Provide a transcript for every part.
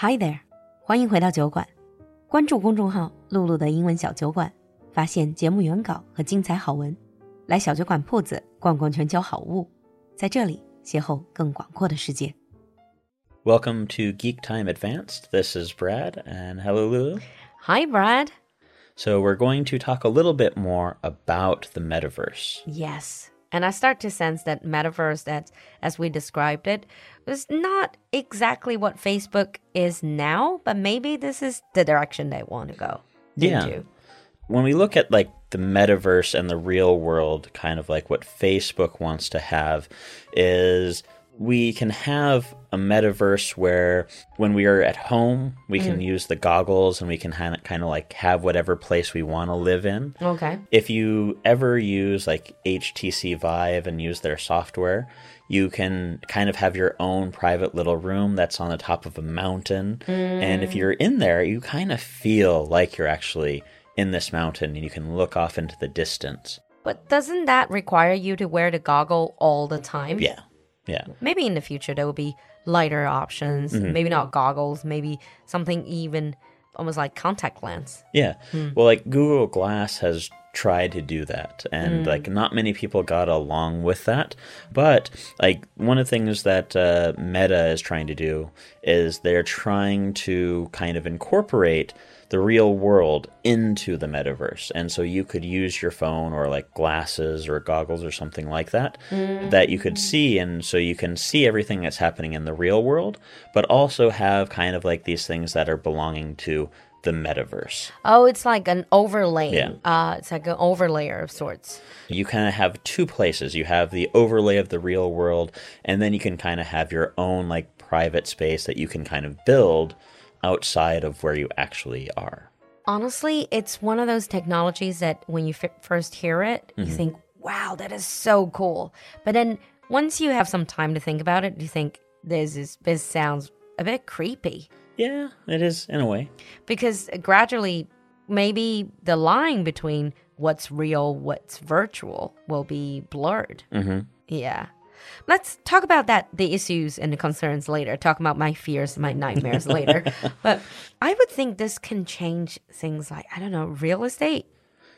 Hi there，欢迎回到酒馆，关注公众号“璐璐的英文小酒馆”，发现节目原稿和精彩好文，来小酒馆铺子逛逛全球好物，在这里邂逅更广阔的世界。Welcome to Geek Time Advanced. This is Brad and hello Lulu. Hi Brad. So we're going to talk a little bit more about the metaverse. Yes. And I start to sense that metaverse, that as we described it, was not exactly what Facebook is now, but maybe this is the direction they want to go. Yeah. into. When we look at like the metaverse and the real world, kind of like what Facebook wants to have is we can have a metaverse where when we are at home, we can mm. use the goggles and we can kind of, kind of like have whatever place we want to live in. Okay. if you ever use like HTC Vive and use their software, you can kind of have your own private little room that's on the top of a mountain. And if mm. you're in there, you kind of feel like you're actually in this mountain and you can look off into the distance. But doesn't that require you to wear the goggle all the time? Yeah. Yeah. Maybe in the future there will be lighter options. Mm-hmm. Maybe not goggles. Maybe something even almost like contact lens. Yeah. Hmm. Well, like Google Glass has tried to do that. And like not many people got along with that. But like one of the things that uh, meta is trying to do is they're trying to kind of incorporate the real world into the metaverse. And so you could use your phone or like glasses or goggles or something like that that you could see. And so you can see everything that's happening in the real world but also have kind of like these things that are belonging to the metaverse Oh, it's like an overlay. Yeah. Uh, it's like an overlayer of sorts. you kind of have two places. You have the overlay of the real world, and then you can kind of have your own like private space that you can kind of build outside of where you actually are. Honestly, it's one of those technologies that when you f- first hear it, you think, wow, that is so cool. But then once you have some time to think about it, you think, this, is, this sounds a bit creepy. Yeah, it is in a way. Because gradually, maybe the line between what's real, what's virtual will be blurred. Mm-hmm. Yeah. Let's talk about that, the issues and the concerns later. Talk about my fears, my nightmares later. But I would think this can change things like, I don't know, real estate.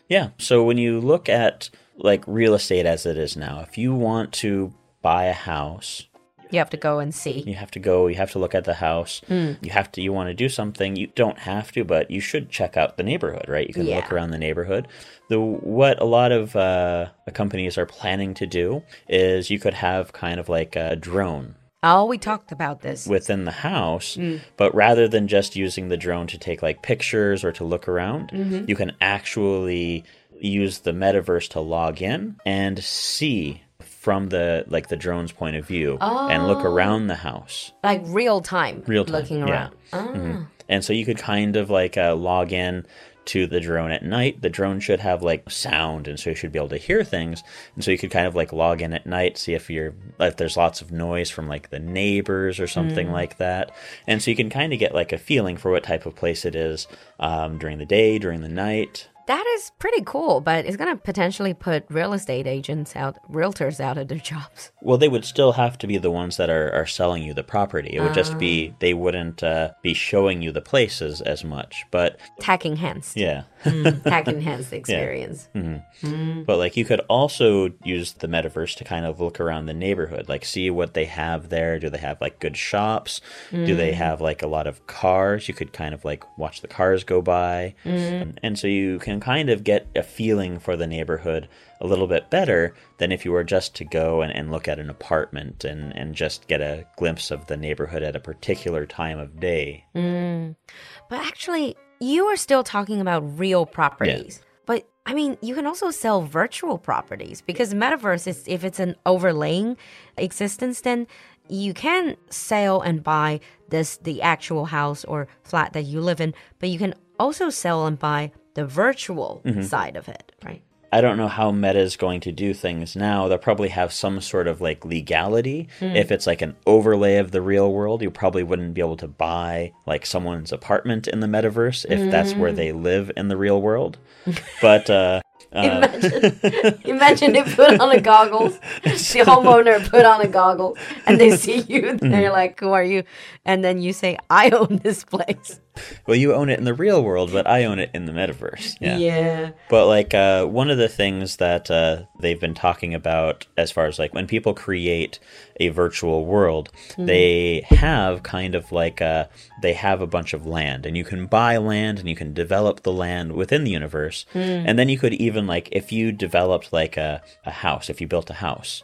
Yeah. So when you look at like real estate as it is now, if you want to buy a house, You have to go and see. you have to go, you have to look at the house. Hmm. You have to, you want to do something. You don't have to, but you should check out the neighborhood, right? You can look around the neighborhood. The what a lot of uh, companies are planning to do is you could have kind of like a drone Oh, we talked about this. within the house, hmm. but rather than just using the drone to take like pictures or to look around, mm-hmm. you can actually use the metaverse to log in and see from the like the drone's point of view and look around the house. like real time. Real time, Looking yeah. around. Ah. And so you could kind of like uh, log in to the drone at night. The drone should have like sound, and so you should be able to hear things. And so you could kind of like log in at night, see if you're if there's lots of noise from like the neighbors or something like that. And so you can kind of get like a feeling for what type of place it is um, during the day, during the night. That is pretty cool, but it's going to potentially put real estate agents out, realtors out of their jobs. Well, they would still have to be the ones that are, are selling you the property. It would just be they wouldn't uh, be showing you the places as much. But Tacking hands. yeah. Mm, tech enhanced experience. Mm-hmm. Mm. But like you could also use the metaverse to kind of look around the neighborhood, like see what they have there. Do they have like good shops? Do they mm. have like a lot of cars? You could kind of like watch the cars go by. Mm. And, and so you can kind of get a feeling for the neighborhood a little bit better than if you were just to go and, and look at an apartment and, and just get a glimpse of the neighborhood at a particular time of day. But actually, you are still talking about real properties. But I mean, you can also sell virtual properties because metaverse is if it's an overlaying existence, then you can sell and buy this the actual house or flat that you live in, but you can also sell and buy the virtual mm-hmm. side of it, right? I don't know how Meta is going to do things now. They'll probably have some sort of like legality. Hmm. If it's like an overlay of the real world, you probably wouldn't be able to buy like someone's apartment in the metaverse if that's where they hmm. live in the real world. but uh, uh imagine, imagine they put on a goggles. The homeowner put on a goggle, and they see you. Hmm. And they're like, "Who are you?" And then you say, "I own this place." Well, you own it in the real world, but I own it in the metaverse. Yeah. Yeah. But like uh, one of the things that uh, they've been talking about, as far as like when people create a virtual world, they have kind of like a, they have a bunch of land, and you can buy land and you can develop the land within the universe, and then you could even like if you developed like a, a house, if you built a house,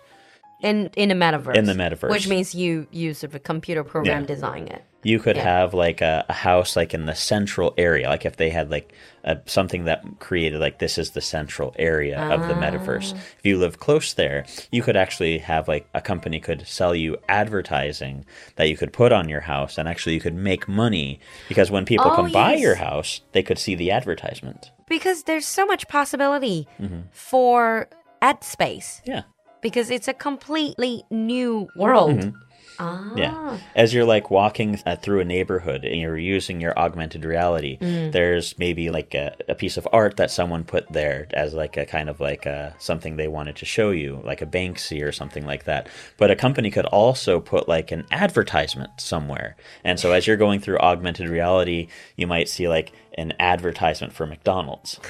In in a metaverse. In the metaverse. which means you use of a computer program Yeah. design it. You could Yeah. have like a, a house like in the central area like if they had like a, something that created like this is the central area of the metaverse if you live close there you could actually have like a company could sell you advertising that you could put on your house and actually you could make money because when people Oh, come buy your house they could see the advertisement Because there's so much possibility Mm-hmm. for ad space. yeah Because it's a completely new world. Ah. Yeah. As you're like walking uh, through a neighborhood and you're using your augmented reality, there's maybe like a, a piece of art that someone put there as like a kind of like a, something they wanted to show you, like a Banksy or something like that. But a company could also put like an advertisement somewhere. And so as you're going through augmented reality, you might see like an advertisement for McDonald's.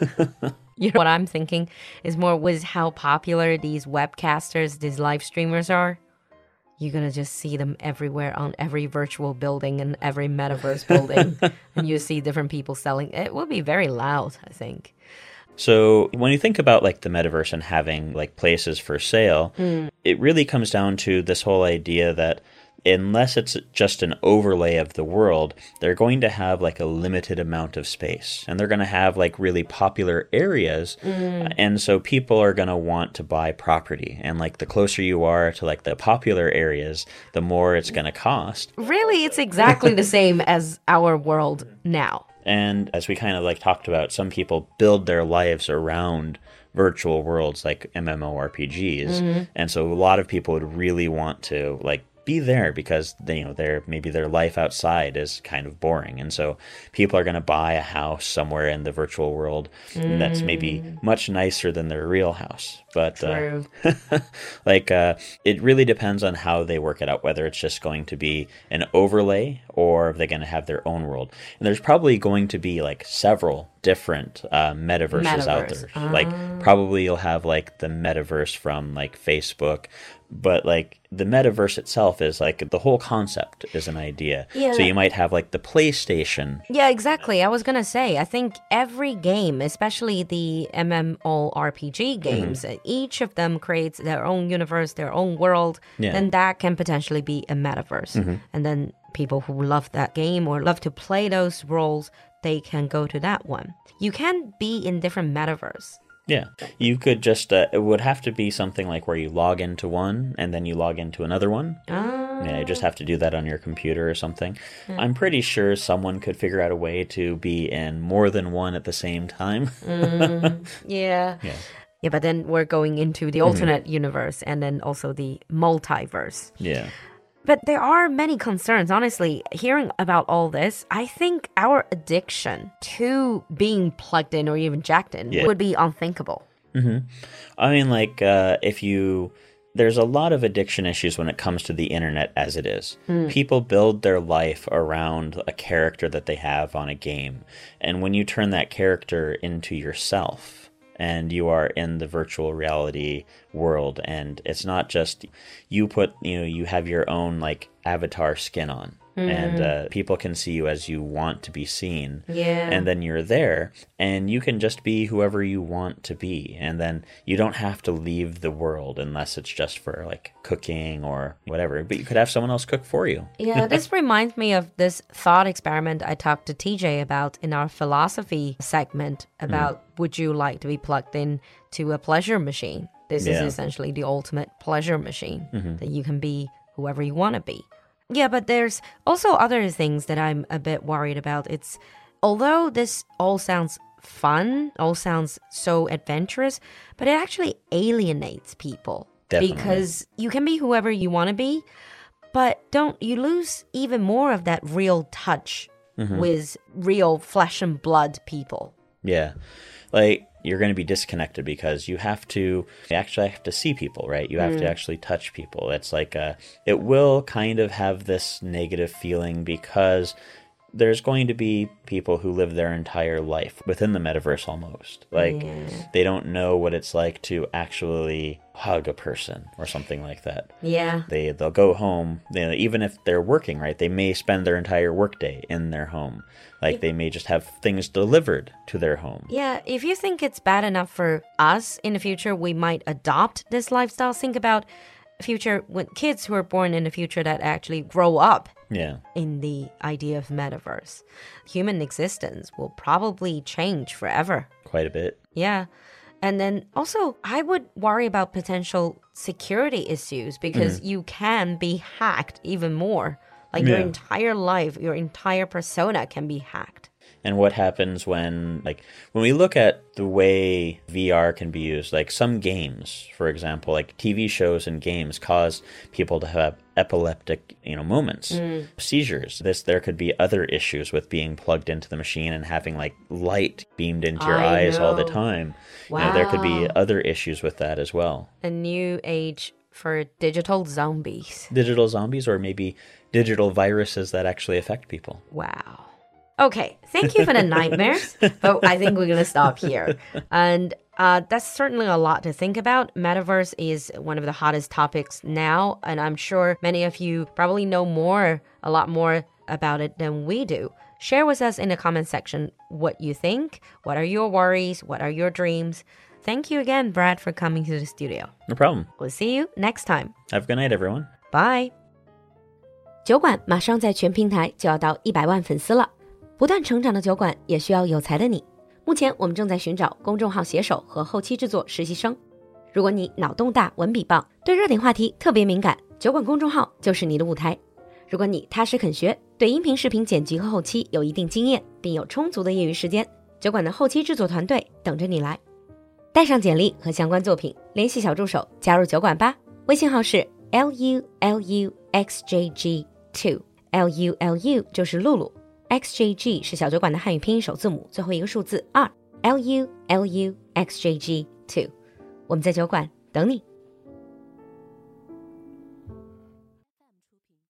You know what I'm thinking is more was how popular these webcasters, these live streamers are. You're gonna just see them everywhere on every virtual building and every metaverse building, and you see different people selling. It will be very loud, I think. So when you think about like the metaverse and having like places for sale, hmm. it really comes down to this whole idea that unless it's just an overlay of the world, they're going to have like a limited amount of space and they're going to have like really popular areas. Mm. And so people are going to want to buy property. And like the closer you are to like the popular areas, the more it's going to cost. Really, it's exactly the same as our world now. And as we kind of like talked about, some people build their lives around virtual worlds like MMORPGs. Mm-hmm. And so a lot of people would really want to like be there because they, you know their maybe their life outside is kind of boring. And so people are going to buy a house somewhere in the virtual world that's maybe much nicer than their real house. But uh, like uh, it really depends on how they work it out whether it's just going to be an overlay or if they're going to have their own world. And there's probably going to be like several different uh, metaverses out Metaverse. there. Like probably you'll have like the metaverse from like facebook but like the metaverse itself is like the whole concept is an idea Yeah. so you might have like the playstation Yeah, exactly. I was gonna say, I think every game, especially the MMORPG games, uh, each of them creates their own universe, their own world. Yeah. Then that can potentially be a metaverse. And then people who love that game or love to play those roles, they can go to that one. You can be in different metaverse. Yeah, you could just. Uh, it would have to be something like where you log into one and then you log into another one. Ah, Yeah, you just have to do that on your computer or something. I'm pretty sure someone could figure out a way to be in more than one at the same time. yeah. Yeah. Yeah, but then we're going into the alternate universe and then also the multiverse. yeah. But there are many concerns. Honestly, hearing about all this, I think our addiction to being plugged in or even jacked in Yeah. would be unthinkable. I mean, like, uh, if you. There's a lot of addiction issues when it comes to the internet as it is. People build their life around a character that they have on a game. And when you turn that character into yourself, and you are in the virtual reality world. And it's not just you put you know you have your own like avatar skin on and mm-hmm. uh, people can see you as you want to be seen Yeah. and then you're there and you can just be whoever you want to be and then you don't have to leave the world unless it's just for like cooking or whatever but you could have someone else cook for you Yeah, this reminds me of this thought experiment I talked to TJ about in our philosophy segment about mm. would you like to be plugged in to a pleasure machine? This Yeah. is essentially the ultimate pleasure machine mm-hmm. that you can be whoever you want to be. Yeah, but there's also other things that I'm a bit worried about. It's although this all sounds fun, all sounds so adventurous, but it actually alienates people Definitely. because you can be whoever you want to be, but don't you lose even more of that real touch mm-hmm. with real flesh and blood people? Yeah. Like you're going to be disconnected because you have to you actually have to see people, right? You have to actually touch people. It's like uh it will kind of have this negative feeling because there's going to be people who live their entire life within the metaverse almost. Like they don't know what it's like to actually hug a person or something like that. Yeah. They they'll go home, you know, even if they're working, right? They may spend their entire workday in their home. Like they may just have things delivered to their home. Yeah, if you think it's bad enough for us in the future, we might adopt this lifestyle. Think about future when kids who are born in the future that actually grow up Yeah. in the idea of metaverse. Human existence will probably change forever. Quite a bit. Yeah. And then also, I would worry about potential security issues because mm. you can be hacked even more. Like your entire life, your entire persona can be hacked. And what happens when like when we look at the way VR can be used like some games for example like TV shows and games cause people to have epileptic you know moments mm. seizures this there could be other issues with being plugged into the machine and having like light beamed into your I eyes all the know. time you know, there could be other issues with that as well A new age for digital zombies. digital zombies or maybe digital viruses that actually affect people Wow. Okay, thank you for the nightmares, but I think we're going to stop here. And uh, that's certainly a lot to think about. Metaverse is one of the hottest topics now, and I'm sure many of you probably know more, a lot more about it than we do. Share with us in the comment section what you think. What are your worries? What are your dreams? Thank you again, Brad, for coming to the studio. no problem We'll see you next time. have a good night everyone Bye. 酒馆马上在全平台就要到一百万粉丝了， 不断成长的酒馆也需要有才的你。目前我们正在寻找公众号写手和后期制作实习生。如果你脑洞大、文笔棒，对热点话题特别敏感，酒馆公众号就是你的舞台。如果你踏实肯学，对音频、视频剪辑和后期有一定经验，并有充足的业余时间，酒馆的后期制作团队等着你来。带上简历和相关作品，联系小助手加入酒馆吧。微信号是 l u l u x j g two，l u l u 就是露露，x j g 是小酒馆的汉语拼音首字母，最后一个数字二，l u l u x j g two。我们在酒馆等你。